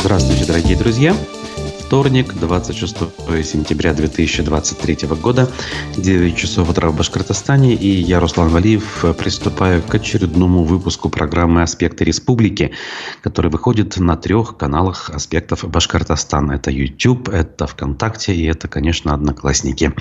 Здравствуйте, дорогие друзья! Вторник, 26 сентября 2023 года, 9 часов утра в Башкортостане, и я, Руслан Валиев, приступаю к очередному выпуску программы «Аспекты республики», который выходит на трех каналах аспектов Башкортостана. Это YouTube, это ВКонтакте и это, конечно, Одноклассники.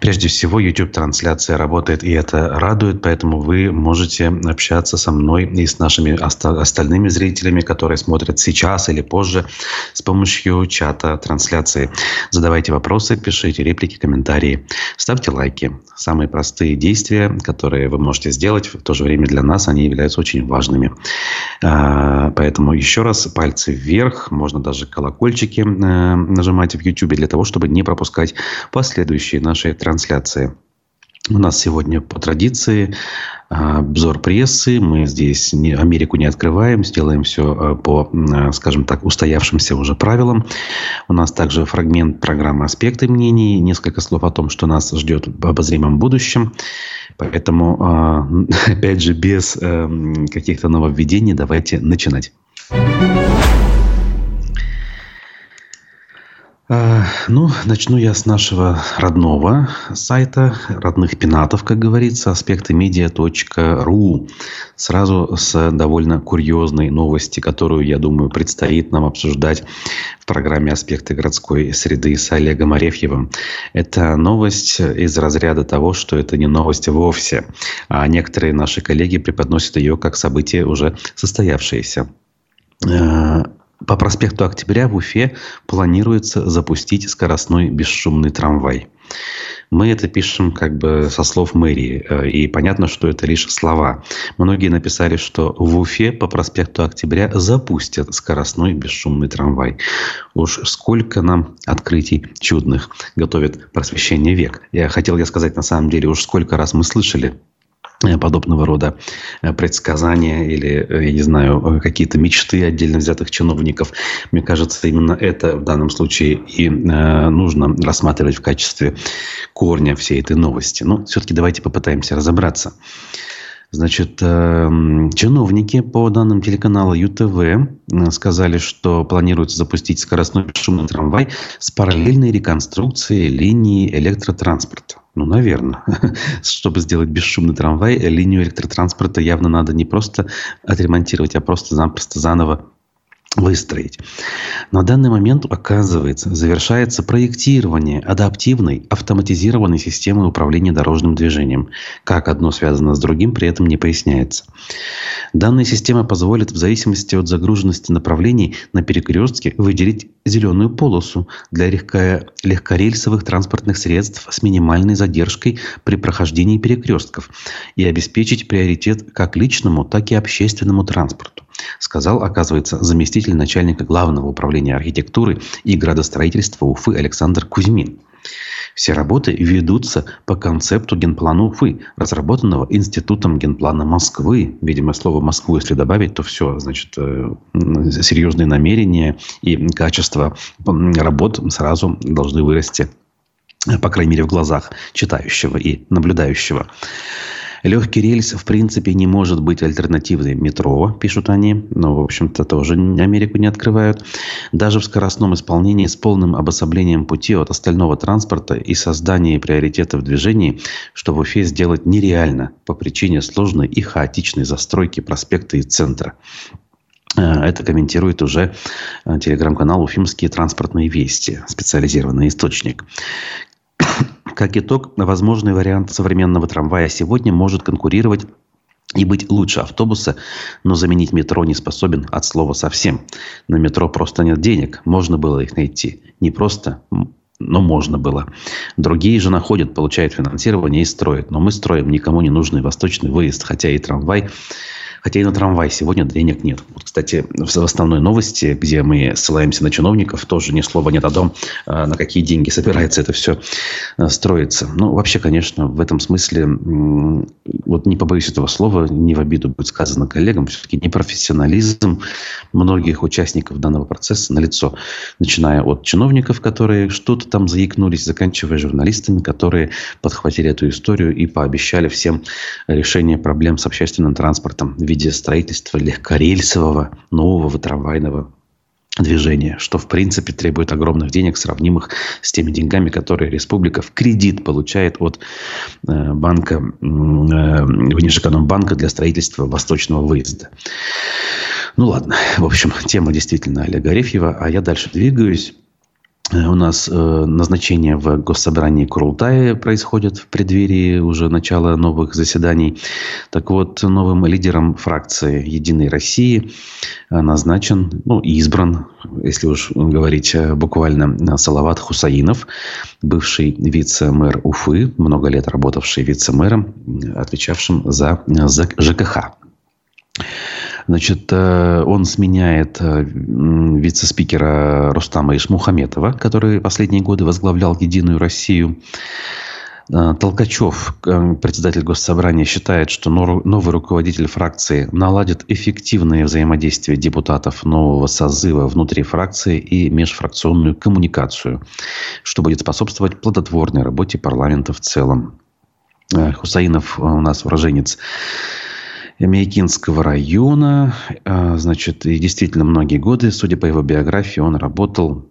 Прежде всего, YouTube-трансляция работает, и это радует, поэтому вы можете общаться со мной и с нашими остальными зрителями, которые смотрят сейчас или позже с помощью чата трансляции. Задавайте вопросы, пишите реплики, комментарии, ставьте лайки. Самые простые действия, которые вы можете сделать, в то же время для нас они являются очень важными. А, поэтому еще раз пальцы вверх, можно даже колокольчики э, нажимать в YouTube для того, чтобы не пропускать последующие наши трансляции. У нас сегодня по традиции а, обзор прессы. Мы здесь не, Америку не открываем, сделаем все а, по, а, скажем так, устоявшимся уже правилам. У нас также фрагмент программы «Аспекты мнений», несколько слов о том, что нас ждет в обозримом будущем. Поэтому, опять же, без каких-то нововведений давайте начинать. А, ну, начну я с нашего родного сайта, родных пенатов, как говорится, аспекты медиа.ру. Сразу с довольно курьезной новости, которую, я думаю, предстоит нам обсуждать в программе «Аспекты городской среды» с Олегом Арефьевым. Это новость из разряда того, что это не новость вовсе, а некоторые наши коллеги преподносят ее как событие уже состоявшееся. По проспекту Октября в Уфе планируется запустить скоростной бесшумный трамвай. Мы это пишем как бы со слов мэрии, э, и понятно, что это лишь слова. Многие написали, что в Уфе по проспекту Октября запустят скоростной бесшумный трамвай. Уж сколько нам открытий чудных готовит просвещение век. Я хотел я сказать, на самом деле, уж сколько раз мы слышали подобного рода э, предсказания или, э, я не знаю, какие-то мечты отдельно взятых чиновников. Мне кажется, именно это в данном случае и нужно рассматривать в качестве корня всей этой новости. Но все-таки давайте попытаемся разобраться. Значит, чиновники по данным телеканала ЮТВ сказали, что планируется запустить скоростной бесшумный трамвай с параллельной реконструкцией линии электротранспорта. Ну, наверное. Чтобы сделать бесшумный трамвай, линию электротранспорта явно надо не просто отремонтировать, а просто-напросто заново выстроить. На данный момент, оказывается, завершается проектирование адаптивной автоматизированной системы управления дорожным движением. Как одно связано с другим, при этом не поясняется. Данная система позволит в зависимости от загруженности направлений на перекрестке выделить зеленую полосу для легко, легкорельсовых транспортных средств с минимальной задержкой при прохождении перекрестков и обеспечить приоритет как личному, так и общественному транспорту сказал, оказывается, заместитель начальника Главного управления архитектуры и градостроительства Уфы Александр Кузьмин. Все работы ведутся по концепту генплана Уфы, разработанного Институтом генплана Москвы. Видимо, слово «Москву», если добавить, то все, значит, э, серьезные намерения и качество работ сразу должны вырасти, по крайней мере, в глазах читающего и наблюдающего. Легкий рельс, в принципе, не может быть альтернативой метро, пишут они. Но, в общем-то, тоже Америку не открывают. Даже в скоростном исполнении с полным обособлением пути от остального транспорта и создании приоритетов в движении, что в Уфе сделать нереально по причине сложной и хаотичной застройки проспекта и центра. Э, это комментирует уже э, телеграм-канал «Уфимские транспортные вести», специализированный источник. Как итог, возможный вариант современного трамвая сегодня может конкурировать и быть лучше автобуса, но заменить метро не способен от слова совсем. На метро просто нет денег, можно было их найти. Не просто, но можно было. Другие же находят, получают финансирование и строят. Но мы строим никому не нужный восточный выезд, хотя и трамвай Хотя и на трамвай сегодня денег нет. Вот, кстати, в основной новости, где мы ссылаемся на чиновников, тоже ни слова нет о том, а, на какие деньги собирается это все а, строиться. Ну, вообще, конечно, в этом смысле, вот не побоюсь этого слова, не в обиду будет сказано коллегам, все-таки непрофессионализм многих участников данного процесса налицо. Начиная от чиновников, которые что-то там заикнулись, заканчивая журналистами, которые подхватили эту историю и пообещали всем решение проблем с общественным транспортом в виде строительства легкорельсового нового трамвайного движение, что в принципе требует огромных денег, сравнимых с теми деньгами, которые республика в кредит получает от э, банка, э, Внешэкономбанка для строительства восточного выезда. Ну ладно, в общем, тема действительно Олега Арефьева, а я дальше двигаюсь. Э, у нас э, назначение в Госсобрании Курултая происходит в преддверии уже начала новых заседаний. Так вот, новым лидером фракции «Единой России» назначен, ну, избран, если уж говорить э, буквально, Салават Хусаинов, бывший вице-мэр Уфы, много лет работавший вице-мэром, отвечавшим за ЖКХ. Значит, э, он сменяет э, вице-спикера Рустама Ишмухаметова, который последние годы возглавлял «Единую Россию». Э, Толкачев, председатель Госсобрания, считает, что новый руководитель фракции наладит эффективное взаимодействие депутатов нового созыва внутри фракции и межфракционную коммуникацию, что будет способствовать плодотворной работе парламента в целом. Хусаинов у нас уроженец Мейкинского района. А, значит, и действительно многие годы, судя по его биографии, он работал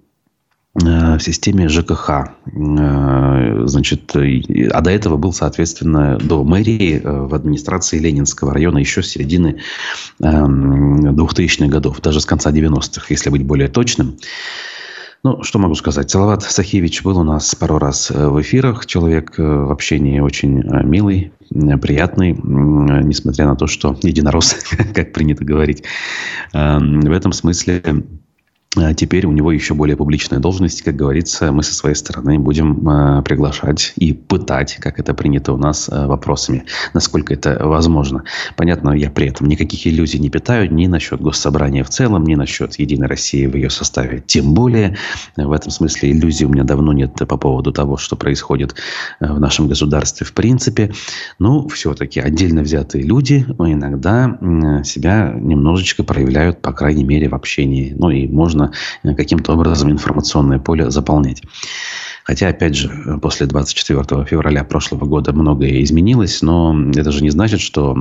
э, в системе ЖКХ. Э, значит, а до этого был, соответственно, до мэрии э, в администрации Ленинского района еще с середины 2000-х эм, годов, даже с конца 90-х, если быть более точным. Ну, что могу сказать? Салават Сахевич был у нас пару раз в эфирах. Человек в общении очень милый, приятный, несмотря на то, что единорос, как принято говорить. Эм, в этом смысле теперь у него еще более публичная должность. Как говорится, мы со своей стороны будем а, приглашать и пытать, как это принято у нас, а, вопросами, насколько это возможно. Понятно, я при этом никаких иллюзий не питаю ни насчет госсобрания в целом, ни насчет Единой России в ее составе. Тем более, в этом смысле иллюзий у меня давно нет по поводу того, что происходит в нашем государстве в принципе. Но все-таки отдельно взятые люди иногда себя немножечко проявляют, по крайней мере, в общении. Ну и можно Э, каким-то образом информационное поле заполнять. Хотя, опять же, после 24 февраля прошлого года многое изменилось, но это же не значит, что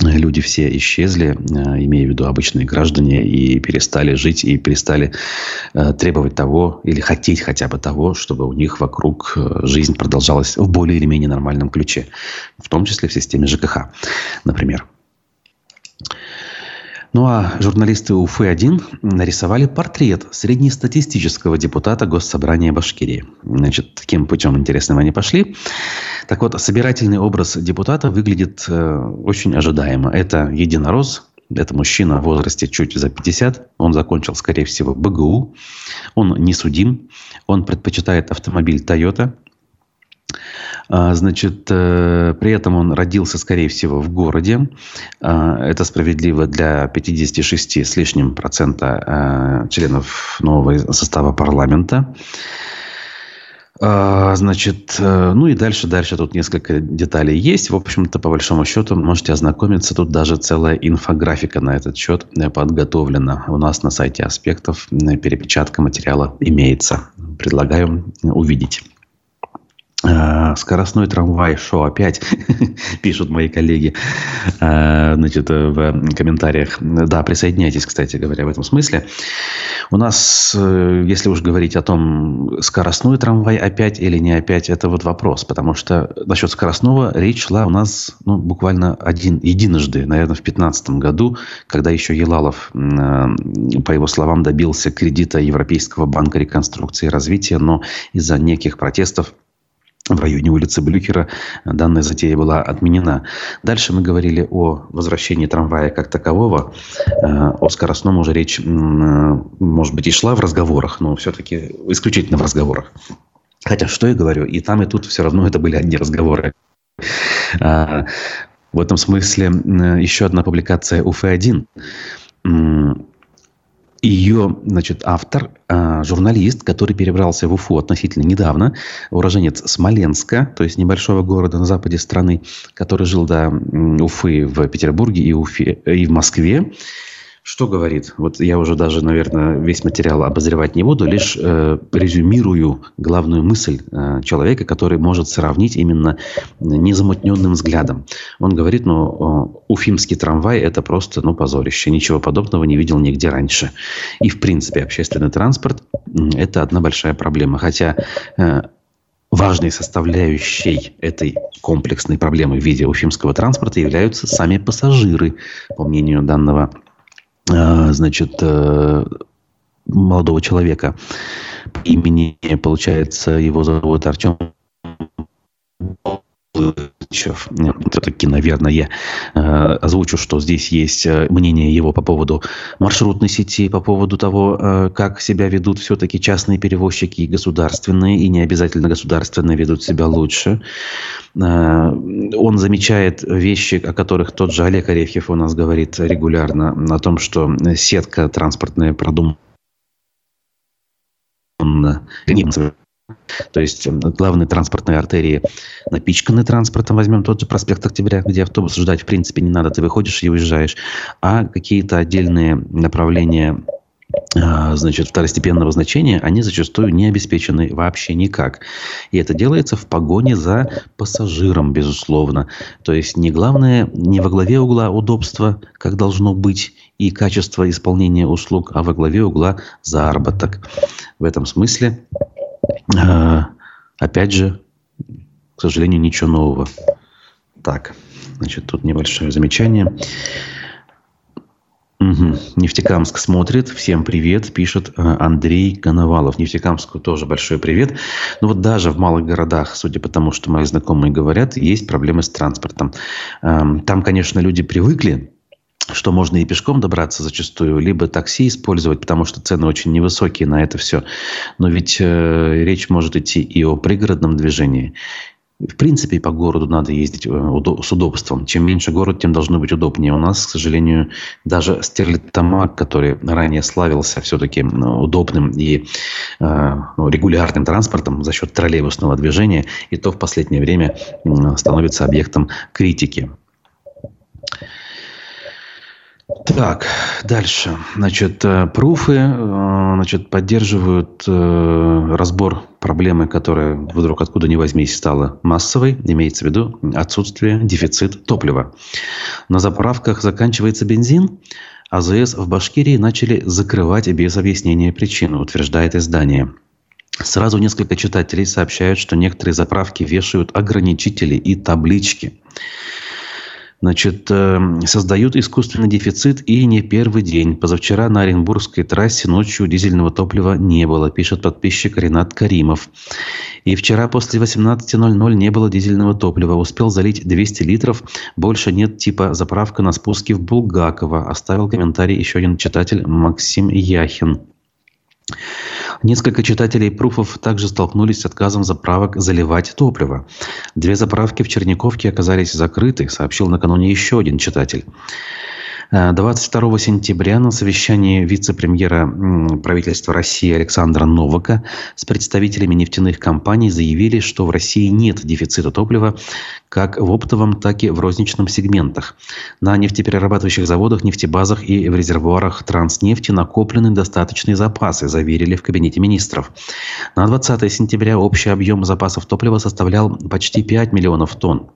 люди все исчезли, э, имея в виду обычные граждане, и перестали жить, и перестали э, требовать того, или хотеть хотя бы того, чтобы у них вокруг жизнь продолжалась в более или менее нормальном ключе. В том числе в системе ЖКХ, например. Ну а журналисты УФы-1 нарисовали портрет среднестатистического депутата Госсобрания Башкирии. Значит, таким путем интересным они пошли. Так вот, собирательный образ депутата выглядит э, очень ожидаемо. Это единорос, это мужчина в возрасте чуть за 50. Он закончил, скорее всего, БГУ. Он не судим. Он предпочитает автомобиль Toyota. А, значит, э, при этом он родился, скорее всего, в городе. А, это справедливо для 56 с лишним процента э, членов нового состава парламента. А, значит, э, ну и дальше, дальше тут несколько деталей есть. В общем-то, по большому счету, можете ознакомиться. Тут даже целая инфографика на этот счет подготовлена. У нас на сайте аспектов перепечатка материала имеется. Предлагаю увидеть. Э, скоростной трамвай, шо опять, пишут мои коллеги, э, значит, в комментариях. Да, присоединяйтесь, кстати говоря, в этом смысле. У нас, э, если уж говорить о том, скоростной трамвай опять или не опять, это вот вопрос. Потому что насчет скоростного речь шла у нас ну, буквально один, единожды, наверное, в 2015 году, когда еще Елалов, по его словам, добился кредита Европейского банка реконструкции и развития, но из-за неких протестов в районе улицы Блюхера данная затея была отменена. Дальше мы говорили о возвращении трамвая как такового. Э, о скоростном уже речь, может быть, и шла в разговорах, но все-таки исключительно в разговорах. Хотя, что я говорю, и там, и тут все равно это были одни разговоры. А, в этом смысле еще одна публикация УФ-1 ее, значит, автор, а, журналист, который перебрался в Уфу относительно недавно, уроженец Смоленска, то есть небольшого города на западе страны, который жил до Уфы в Петербурге и, Уфе, и в Москве. Что говорит? Вот я уже даже, наверное, весь материал обозревать не буду, лишь э, резюмирую главную мысль э, человека, который может сравнить именно незамутненным взглядом. Он говорит, ну, уфимский трамвай – это просто, ну, позорище. Ничего подобного не видел нигде раньше. И, в принципе, общественный транспорт – это одна большая проблема. Хотя э, важной составляющей этой комплексной проблемы в виде уфимского транспорта являются сами пассажиры, по мнению данного значит, э, молодого человека по имени, получается, его зовут Артем все-таки, наверное, я э, озвучу, что здесь есть э, мнение его по поводу маршрутной сети, по поводу того, э, как себя ведут все-таки частные перевозчики и государственные, и не обязательно государственные ведут себя лучше. Он замечает вещи, о которых тот же Олег Арефьев у нас говорит регулярно, о том, что сетка транспортная продумана то есть главные транспортные артерии напичканы транспортом. Возьмем тот же проспект Октября, где автобус ждать в принципе не надо. Ты выходишь и уезжаешь. А какие-то отдельные направления а, значит, второстепенного значения, они зачастую не обеспечены вообще никак. И это делается в погоне за пассажиром, безусловно. То есть не главное, не во главе угла удобства, как должно быть, и качество исполнения услуг, а во главе угла заработок. В этом смысле опять же, к сожалению, ничего нового. Так, значит, тут небольшое замечание. Угу. Нефтекамск смотрит. Всем привет, пишет а, Андрей Коновалов. Нефтекамску тоже большой привет. Но вот даже в малых городах, судя по тому, что мои знакомые говорят, есть проблемы с транспортом. Там, конечно, люди привыкли что можно и пешком добраться зачастую, либо такси использовать, потому что цены очень невысокие на это все. Но ведь э, речь может идти и о пригородном движении. В принципе, по городу надо ездить э, с удобством. Чем меньше город, тем должно быть удобнее. У нас, к сожалению, даже Стерлитамак, который ранее славился все-таки удобным и э, ну, регулярным транспортом за счет троллейбусного движения, и то в последнее время становится объектом критики. Так, дальше. Значит, э, пруфы э, значит, поддерживают э, разбор проблемы, которая вдруг откуда ни возьмись стала массовой. Имеется в виду отсутствие, дефицит топлива. На заправках заканчивается бензин. АЗС в Башкирии начали закрывать без объяснения причины, утверждает издание. Сразу несколько читателей сообщают, что некоторые заправки вешают ограничители и таблички значит, эм, создают искусственный дефицит и не первый день. Позавчера на Оренбургской трассе ночью дизельного топлива не было, пишет подписчик Ренат Каримов. И вчера после 18.00 не было дизельного топлива. Успел залить 200 литров. Больше нет типа заправка на спуске в Булгакова. Оставил комментарий еще один читатель Максим Яхин. Несколько читателей пруфов также столкнулись с отказом заправок заливать топливо. Две заправки в Черниковке оказались закрыты, сообщил накануне еще один читатель. 22 сентября на совещании вице-премьера правительства России Александра Новака с представителями нефтяных компаний заявили, что в России нет дефицита топлива как в оптовом, так и в розничном сегментах. На нефтеперерабатывающих заводах, нефтебазах и в резервуарах транснефти накоплены достаточные запасы, заверили в Кабинете министров. На 20 сентября общий объем запасов топлива составлял почти 5 миллионов тонн.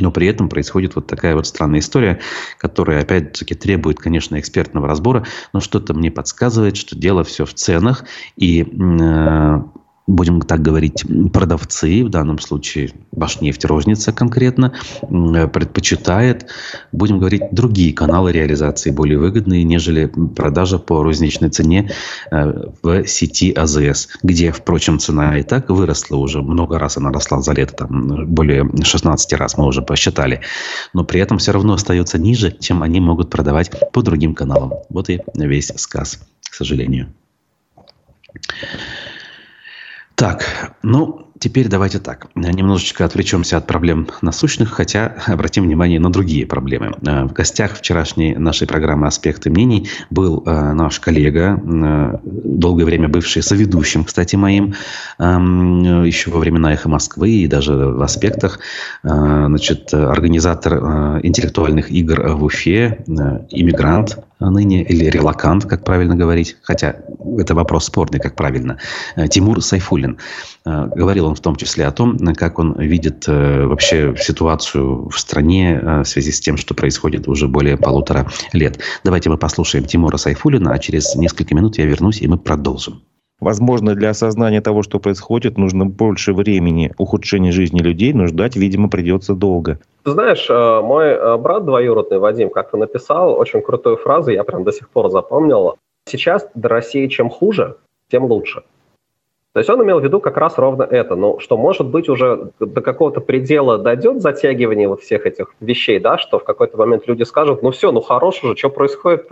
Но при этом происходит вот такая вот странная история, которая, опять-таки, требует, конечно, экспертного разбора, но что-то мне подсказывает, что дело все в ценах, и э, будем так говорить, продавцы, в данном случае Башнефть розница конкретно, предпочитает, будем говорить, другие каналы реализации более выгодные, нежели продажа по розничной цене э, в сети АЗС, где, впрочем, цена и так выросла уже, много раз она росла за лето, там более 16 раз мы уже посчитали, но при этом все равно остается ниже, чем они могут продавать по другим каналам. Вот и весь сказ, к сожалению. Так, ну, теперь давайте так. Немножечко отвлечемся от проблем насущных, хотя обратим внимание на другие проблемы. Э, в гостях вчерашней нашей программы «Аспекты мнений» был э, наш коллега, э, долгое время бывший соведущим, кстати, моим, еще во времена «Эхо Москвы» и даже в «Аспектах», значит, организатор интеллектуальных игр в Уфе, иммигрант ныне, или релакант, как правильно говорить, хотя это вопрос спорный, как правильно, Тимур Сайфулин. Говорил он в том числе о том, как он видит вообще ситуацию в стране в связи с тем, что происходит уже более полутора лет. Давайте мы послушаем Тимура Сайфулина, а через несколько минут я вернусь, и мы продолжим. Возможно, для осознания того, что происходит, нужно больше времени. Ухудшение жизни людей, но ждать, видимо, придется долго. Ты знаешь, э, мой э, брат двоюродный Вадим как-то написал очень крутую фразу, я прям до сих пор запомнил. Сейчас до России чем хуже, тем лучше. То есть он имел в виду как раз ровно это, ну, что, может быть, уже до какого-то предела дойдет затягивание вот всех этих вещей, да, что в какой-то момент люди скажут, ну все, ну хорош уже, что происходит?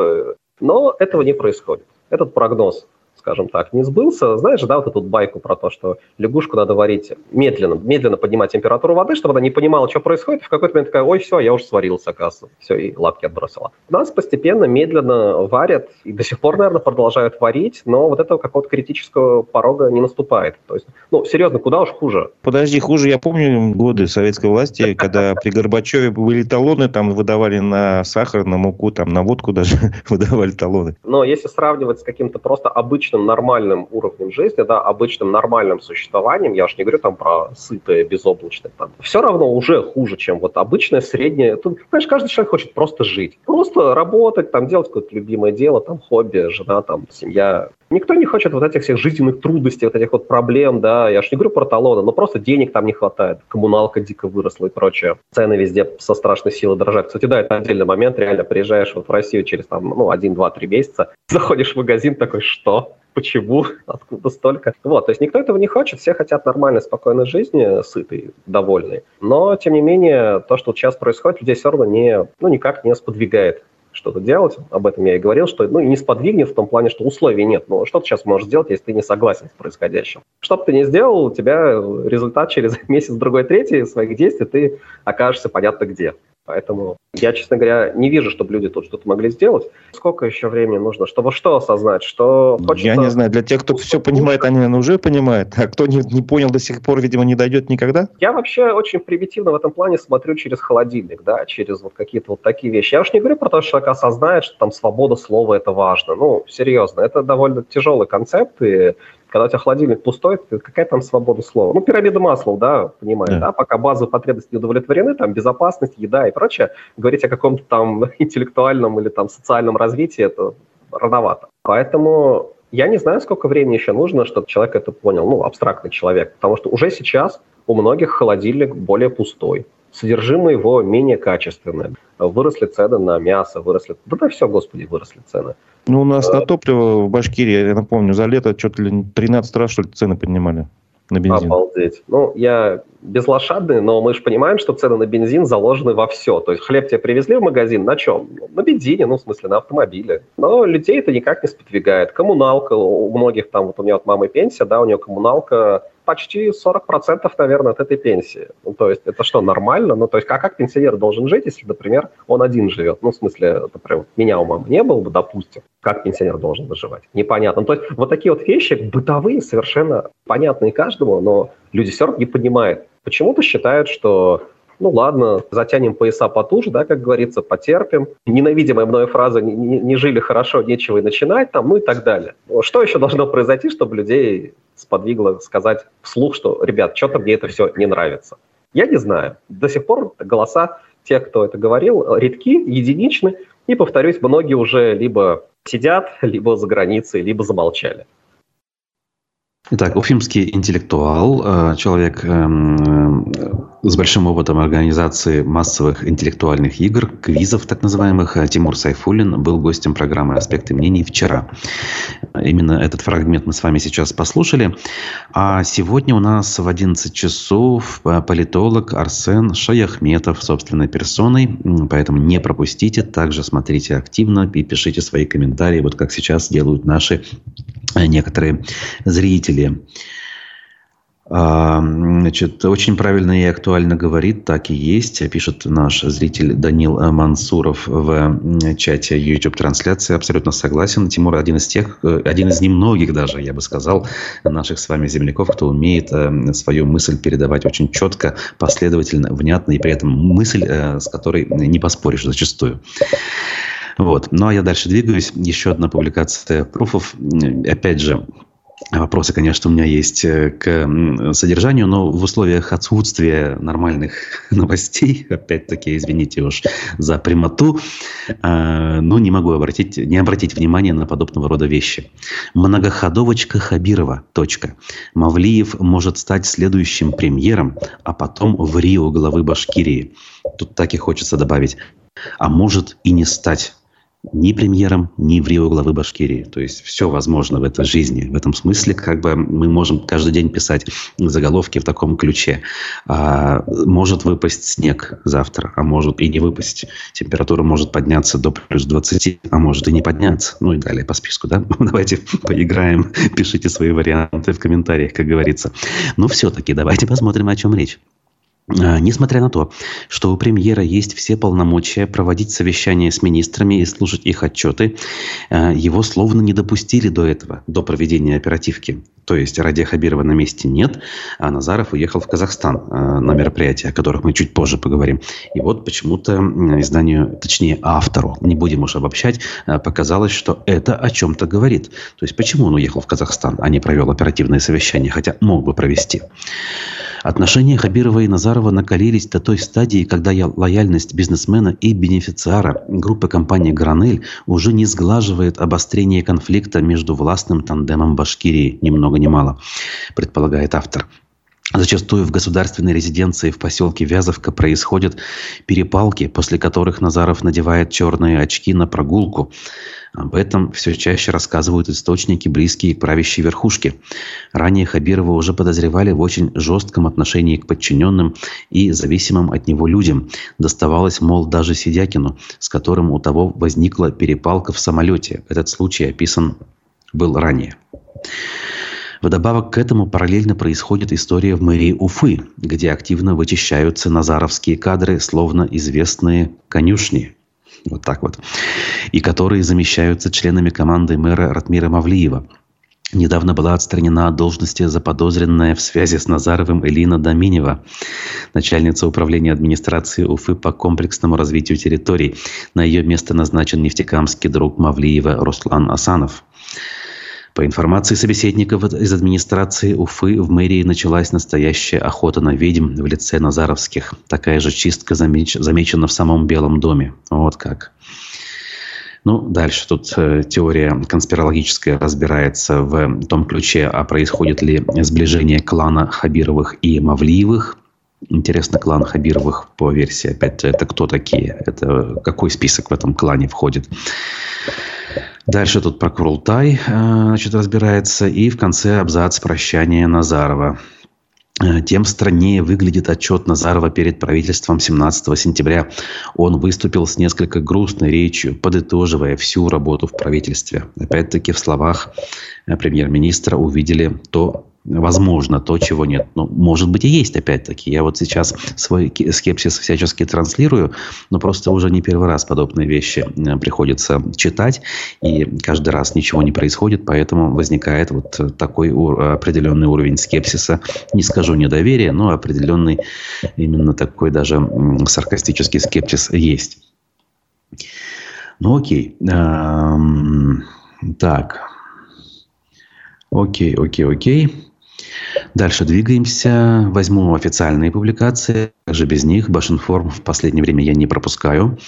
Но этого не происходит. Этот прогноз скажем так, не сбылся. Знаешь, да, вот эту байку про то, что лягушку надо варить медленно, медленно поднимать температуру воды, чтобы она не понимала, что происходит, и в какой-то момент такая, ой, все, я уже сварился, оказывается. Все, и лапки отбросила. Нас постепенно, медленно варят, и до сих пор, наверное, продолжают варить, но вот этого какого-то критического порога не наступает. То есть, ну, серьезно, куда уж хуже? Подожди, хуже, я помню годы советской власти, когда при Горбачеве были талоны, там выдавали на сахар, на муку, там на водку даже выдавали талоны. Но если сравнивать с каким-то просто обычным обычным нормальным уровнем жизни, да, обычным нормальным существованием, я уж не говорю там про сытое, безоблачное, там, все равно уже хуже, чем вот обычное, среднее. Тут, понимаешь, каждый человек хочет просто жить, просто работать, там, делать какое-то любимое дело, там, хобби, жена, там, семья. Никто не хочет вот этих всех жизненных трудностей, вот этих вот проблем, да, я уж не говорю про талоны, но просто денег там не хватает, коммуналка дико выросла и прочее. Цены везде со страшной силой дорожают. Кстати, да, это отдельный момент, реально приезжаешь вот в Россию через там, ну, один, два, три месяца, заходишь в магазин такой, что? почему, откуда столько. Вот, то есть никто этого не хочет, все хотят нормальной, спокойной жизни, сытой, довольной. Но, тем не менее, то, что сейчас происходит, людей все равно не, ну, никак не сподвигает что-то делать. Об этом я и говорил, что ну, не сподвигнет в том плане, что условий нет. Но что ты сейчас можешь сделать, если ты не согласен с происходящим? Что бы ты ни сделал, у тебя результат через месяц, другой, третий своих действий, ты окажешься понятно где. Поэтому я, честно говоря, не вижу, чтобы люди тут что-то могли сделать. Сколько еще времени нужно, чтобы что осознать, что хочется... Я не знаю, для тех, кто все понимает, они, наверное, уже понимают, а кто не, не понял до сих пор, видимо, не дойдет никогда? Я вообще очень примитивно в этом плане смотрю через холодильник, да, через вот какие-то вот такие вещи. Я уж не говорю про то, что человек осознает, что там свобода слова – это важно. Ну, серьезно, это довольно тяжелый концепт, и когда у тебя холодильник пустой, какая там свобода слова? Ну, пирамида масла, да, понимаешь, да. да, пока базовые потребности не удовлетворены, там, безопасность, еда и прочее, говорить о каком-то там интеллектуальном или там социальном развитии, это рановато. Поэтому я не знаю, сколько времени еще нужно, чтобы человек это понял, ну, абстрактный человек, потому что уже сейчас у многих холодильник более пустой содержимое его менее качественное. Выросли цены на мясо, выросли... Да, да все, господи, выросли цены. Ну, у нас на топливо в Башкирии, я напомню, за лето что-то ли 13 раз, что ли, цены поднимали на бензин. Обалдеть. Ну, я безлошадный, но мы же понимаем, что цены на бензин заложены во все. То есть хлеб тебе привезли в магазин на чем? На бензине, ну, в смысле, на автомобиле. Но людей это никак не сподвигает. Коммуналка, у многих там, вот у меня вот мамы пенсия, да, у нее коммуналка почти 40%, наверное, от этой пенсии. Ну, то есть это что, нормально? Ну, то есть а как пенсионер должен жить, если, например, он один живет? Ну, в смысле, например, меня у мамы не было бы, допустим. Как пенсионер должен выживать? Непонятно. Ну, то есть вот такие вот вещи бытовые, совершенно понятные каждому, но люди все равно не понимают. Почему-то считают, что ну ладно, затянем пояса потуже, да, как говорится, потерпим. Ненавидимая мной фраза «не, не, не жили хорошо, нечего и начинать», там, ну и так далее. Что еще должно произойти, чтобы людей сподвигло сказать вслух, что, ребят, что-то мне это все не нравится? Я не знаю. До сих пор голоса тех, кто это говорил, редки, единичны, и, повторюсь, многие уже либо сидят, либо за границей, либо замолчали. Итак, уфимский интеллектуал, э, человек эм, с большим опытом организации массовых интеллектуальных игр, квизов так называемых, э, Тимур Сайфулин был гостем программы «Аспекты мнений» вчера. Именно этот фрагмент мы с вами сейчас послушали. А сегодня у нас в 11 часов политолог Арсен Шаяхметов собственной персоной, поэтому не пропустите, также смотрите активно и пишите свои комментарии, вот как сейчас делают наши некоторые зрители. А, значит, очень правильно и актуально говорит, так и есть, пишет наш зритель Данил Мансуров в чате YouTube-трансляции. Абсолютно согласен. Тимур один из тех, э, один из немногих даже, я бы сказал, наших с вами земляков, кто умеет э, свою мысль передавать очень четко, последовательно, внятно, и при этом мысль, э, с которой не поспоришь зачастую. Вот. Ну, а я дальше двигаюсь. Еще одна публикация пруфов. Опять же, Вопросы, конечно, у меня есть э, к содержанию, но в условиях отсутствия нормальных новостей, опять-таки, извините уж за прямоту, э, но не могу обратить, не обратить внимание на подобного рода вещи. Многоходовочка Хабирова. Точка. Мавлиев может стать следующим премьером, а потом в Рио главы Башкирии. Тут так и хочется добавить. А может и не стать ни премьером, ни в Рио главы Башкирии. То есть все возможно в этой жизни. В этом смысле как бы мы можем каждый день писать заголовки в таком ключе. А, может выпасть снег завтра, а может и не выпасть. Температура может подняться до плюс 20, а может и не подняться. Ну и далее по списку. Да? Давайте поиграем. Пишите свои варианты в комментариях, как говорится. Но все-таки давайте посмотрим, о чем речь. А, несмотря на то, что у премьера есть все полномочия проводить совещания с министрами и слушать их отчеты, а, его словно не допустили до этого, до проведения оперативки. То есть Радия Хабирова на месте нет, а Назаров уехал в Казахстан а, на мероприятия, о которых мы чуть позже поговорим. И вот почему-то изданию, точнее автору, не будем уж обобщать, показалось, что это о чем-то говорит. То есть почему он уехал в Казахстан, а не провел оперативное совещание, хотя мог бы провести. Отношения Хабирова и Назарова накалились до той стадии, когда лояльность бизнесмена и бенефициара группы компании «Гранель» уже не сглаживает обострение конфликта между властным тандемом Башкирии, ни много ни мало, предполагает автор. Зачастую в государственной резиденции в поселке Вязовка происходят перепалки, после которых Назаров надевает черные очки на прогулку. Об этом все чаще рассказывают источники, близкие к правящей верхушке. Ранее Хабирова уже подозревали в очень жестком отношении к подчиненным и зависимым от него людям. Доставалось, мол, даже Сидякину, с которым у того возникла перепалка в самолете. Этот случай описан был ранее. Вдобавок к этому параллельно происходит история в мэрии Уфы, где активно вычищаются назаровские кадры, словно известные конюшни. Вот так вот. И которые замещаются членами команды мэра Ратмира Мавлиева. Недавно была отстранена от должности заподозренная в связи с Назаровым Элина Доминева, начальница управления администрации Уфы по комплексному развитию территорий. На ее место назначен нефтекамский друг Мавлиева Руслан Асанов. По информации собеседников из администрации Уфы, в мэрии началась настоящая охота на ведьм в лице Назаровских. Такая же чистка замеч... замечена в самом Белом доме. Вот как. Ну, дальше тут э, теория конспирологическая разбирается в том ключе, а происходит ли сближение клана Хабировых и Мавлиевых. Интересно, клан Хабировых по версии, опять, это кто такие? Это какой список в этом клане входит? Дальше тут про Курултай э, значит, разбирается. И в конце абзац прощания Назарова. Э, тем страннее выглядит отчет Назарова перед правительством 17 сентября. Он выступил с несколько грустной речью, подытоживая всю работу в правительстве. Опять-таки в словах э, премьер-министра увидели то, возможно, то, чего нет. Но, может быть, и есть, опять-таки. Я вот сейчас свой скепсис всячески транслирую, но просто уже не первый раз подобные вещи э, приходится читать, и каждый раз ничего не происходит, поэтому возникает вот такой определенный уровень скепсиса. Не скажу недоверия, но определенный именно такой даже саркастический скепсис есть. Ну, окей. Эм, так. Окей, окей, окей. Дальше двигаемся. Возьму официальные публикации. Также без них. Башинформ в последнее время я не пропускаю.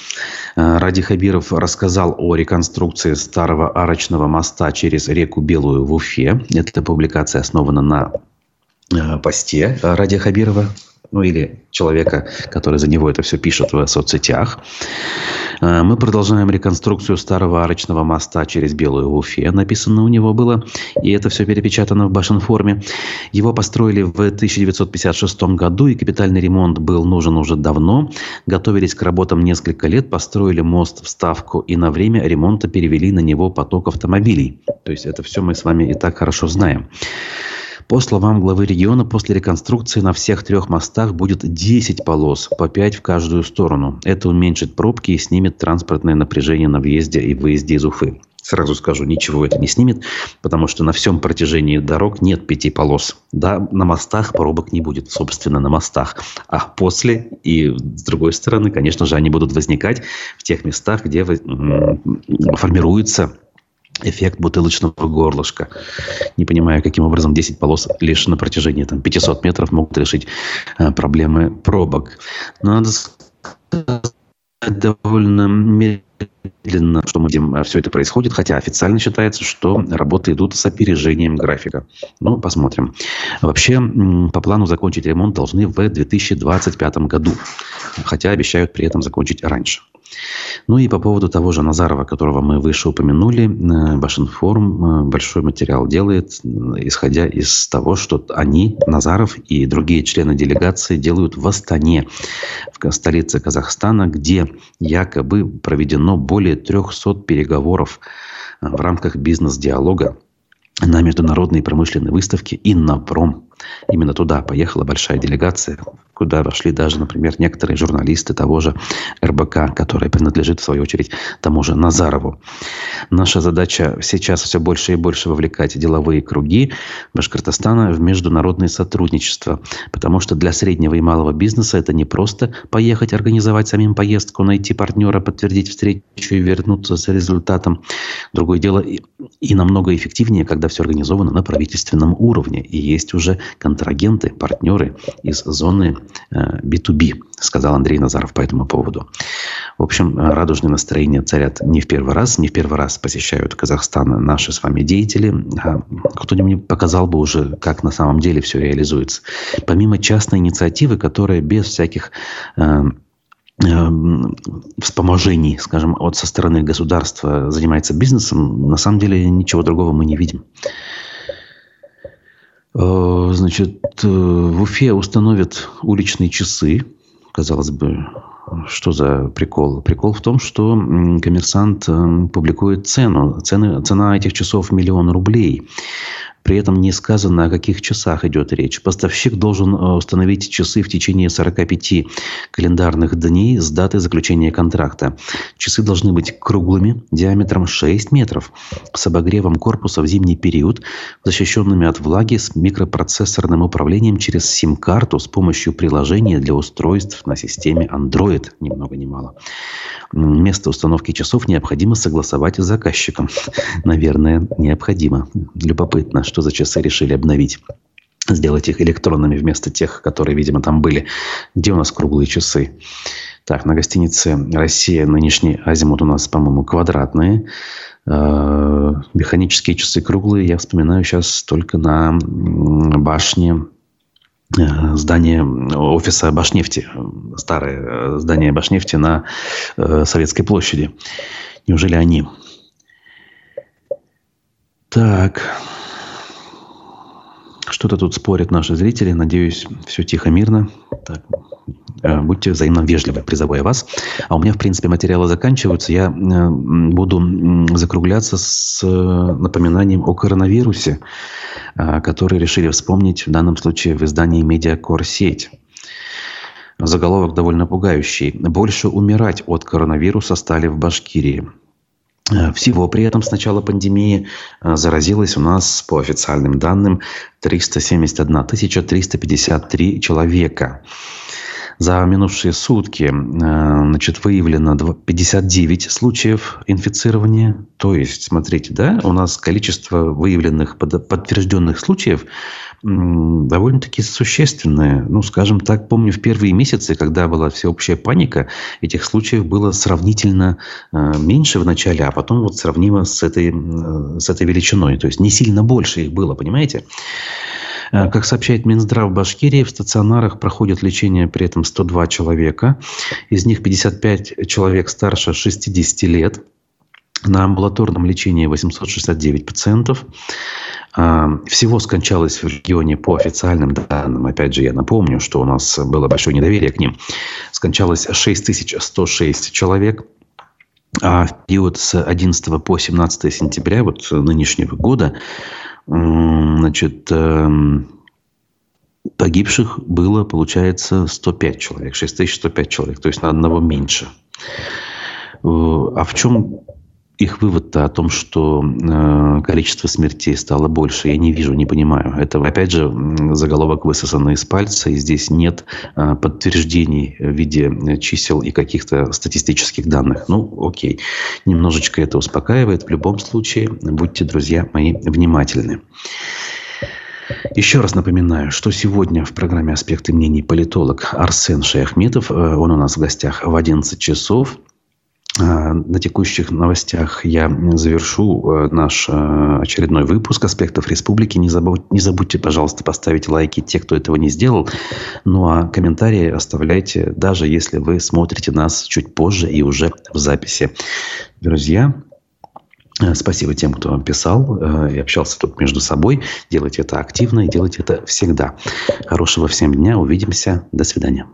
Э, Ради Хабиров рассказал о реконструкции старого арочного моста через реку Белую в Уфе. Эта публикация основана на э, посте Ради Хабирова ну или человека, который за него это все пишет в соцсетях. Э, мы продолжаем реконструкцию старого арочного моста через Белую Уфе, написано у него было, и это все перепечатано в Башинформе. Его построили в 1956 году, и капитальный ремонт был нужен уже давно. Готовились к работам несколько лет, построили мост в Ставку, и на время ремонта перевели на него поток автомобилей. То есть это все мы с вами и так хорошо знаем. По словам главы региона, после реконструкции на всех трех мостах будет 10 полос, по 5 в каждую сторону. Это уменьшит пробки и снимет транспортное напряжение на въезде и выезде из Уфы. Сразу скажу, ничего это не снимет, потому что на всем протяжении дорог нет пяти полос. Да, на мостах пробок не будет, собственно, на мостах. А после и с другой стороны, конечно же, они будут возникать в тех местах, где формируется эффект бутылочного горлышка. Не понимаю, каким образом 10 полос лишь на протяжении там, 500 метров могут решить э, проблемы пробок. Но надо сказать, довольно медленно, что мы видим, все это происходит, хотя официально считается, что работы идут с опережением графика. Ну, посмотрим. Вообще, по плану закончить ремонт должны в 2025 году, хотя обещают при этом закончить раньше. Ну и по поводу того же Назарова, которого мы выше упомянули, э, Башинформ э, большой материал делает, исходя из того, что они, Назаров и другие члены делегации делают в Астане, в столице Казахстана, где якобы проведено более 300 переговоров э, в рамках бизнес-диалога на международной промышленной выставке «Иннопром». Именно туда поехала большая делегация, куда вошли даже, например, некоторые журналисты того же РБК, который принадлежит, в свою очередь, тому же Назарову. Наша задача сейчас все больше и больше вовлекать деловые круги Башкортостана в международное сотрудничество, потому что для среднего и малого бизнеса это не просто поехать, организовать самим поездку, найти партнера, подтвердить встречу и вернуться с результатом. Другое дело и, намного эффективнее, когда все организовано на правительственном уровне и есть уже контрагенты, партнеры из зоны B2B, э, сказал Андрей Назаров по этому поводу. В общем, э, радужные настроения царят не в первый раз, не в первый раз посещают Казахстан наши с вами деятели. А кто-нибудь показал бы уже, как на самом деле все реализуется. Помимо частной инициативы, которая без всяких э, вспоможений, скажем, от со стороны государства занимается бизнесом, на самом деле ничего другого мы не видим. Э, значит, э, в Уфе установят уличные часы. Казалось бы, что за прикол? Прикол в том, что коммерсант э, публикует цену. Цены, цена этих часов миллион рублей. При этом не сказано, о каких часах идет речь. Поставщик должен э, установить часы в течение 45 календарных дней с даты заключения контракта. Часы должны быть круглыми, диаметром 6 метров, с обогревом корпуса в зимний период, защищенными от влаги с микропроцессорным управлением через сим-карту с помощью приложения для устройств на системе Android, ни много ни мало. Место установки часов необходимо согласовать с заказчиком. Наверное, необходимо. Любопытно, что что за часы решили обновить сделать их электронными вместо тех, которые, видимо, там были. Где у нас круглые часы? Так, на гостинице «Россия» нынешний азимут у нас, по-моему, квадратные. Э, механические часы круглые я вспоминаю сейчас только на башне э, здание офиса Башнефти. Старое э, здание Башнефти на Советской площади. Неужели они? Так... Что-то тут спорят наши зрители. Надеюсь, все тихо, мирно. Так, э, будьте взаимно вежливы, призываю вас. А у меня, в принципе, материалы заканчиваются. Я э, буду закругляться с э, напоминанием о коронавирусе, который решили вспомнить в данном случае в издании «Медиакор сеть». Заголовок довольно пугающий. «Больше умирать от коронавируса стали в Башкирии». Э, всего при этом с начала пандемии э, заразилось у нас, по официальным данным, 371 353 человека. За минувшие сутки э, значит, выявлено 59 случаев инфицирования. То есть, смотрите, да, у нас количество выявленных подтвержденных случаев довольно-таки существенное. Ну, скажем так, помню, в первые месяцы, когда была всеобщая паника, этих случаев было сравнительно э, меньше в начале, а потом вот сравнимо с этой, с этой величиной. То есть, не сильно больше их было, понимаете? Э, как сообщает Минздрав Башкирии, в стационарах проходит лечение при этом 102 человека. Из них 55 человек старше 60 лет. На амбулаторном лечении 869 пациентов. А, всего скончалось в регионе по официальным данным, опять же, я напомню, что у нас было большое недоверие к ним, скончалось 6106 человек, а в период с 11 по 17 сентября вот нынешнего года Значит, эм, погибших было, получается, 105 человек, 6105 человек, то есть на одного меньше. Э, а в чем их вывод-то о том, что э, количество смертей стало больше, я не вижу, не понимаю. Это, опять же, заголовок высосанный из пальца, и здесь нет э, подтверждений в виде чисел и каких-то статистических данных. Ну, окей, немножечко это успокаивает. В любом случае, будьте, друзья мои, внимательны. Еще раз напоминаю, что сегодня в программе «Аспекты мнений» политолог Арсен Шаяхметов. Э, он у нас в гостях в 11 часов. А, на текущих новостях я завершу э, наш э, очередной выпуск «Аспектов республики». Не, забудь, не забудьте, пожалуйста, поставить лайки те, кто этого не сделал. Ну а комментарии оставляйте, даже если вы смотрите нас чуть позже и уже в записи. Друзья, э, Спасибо тем, кто писал и общался тут между собой. Делайте это активно и делайте это всегда. Хорошего всем дня. Увидимся. До свидания.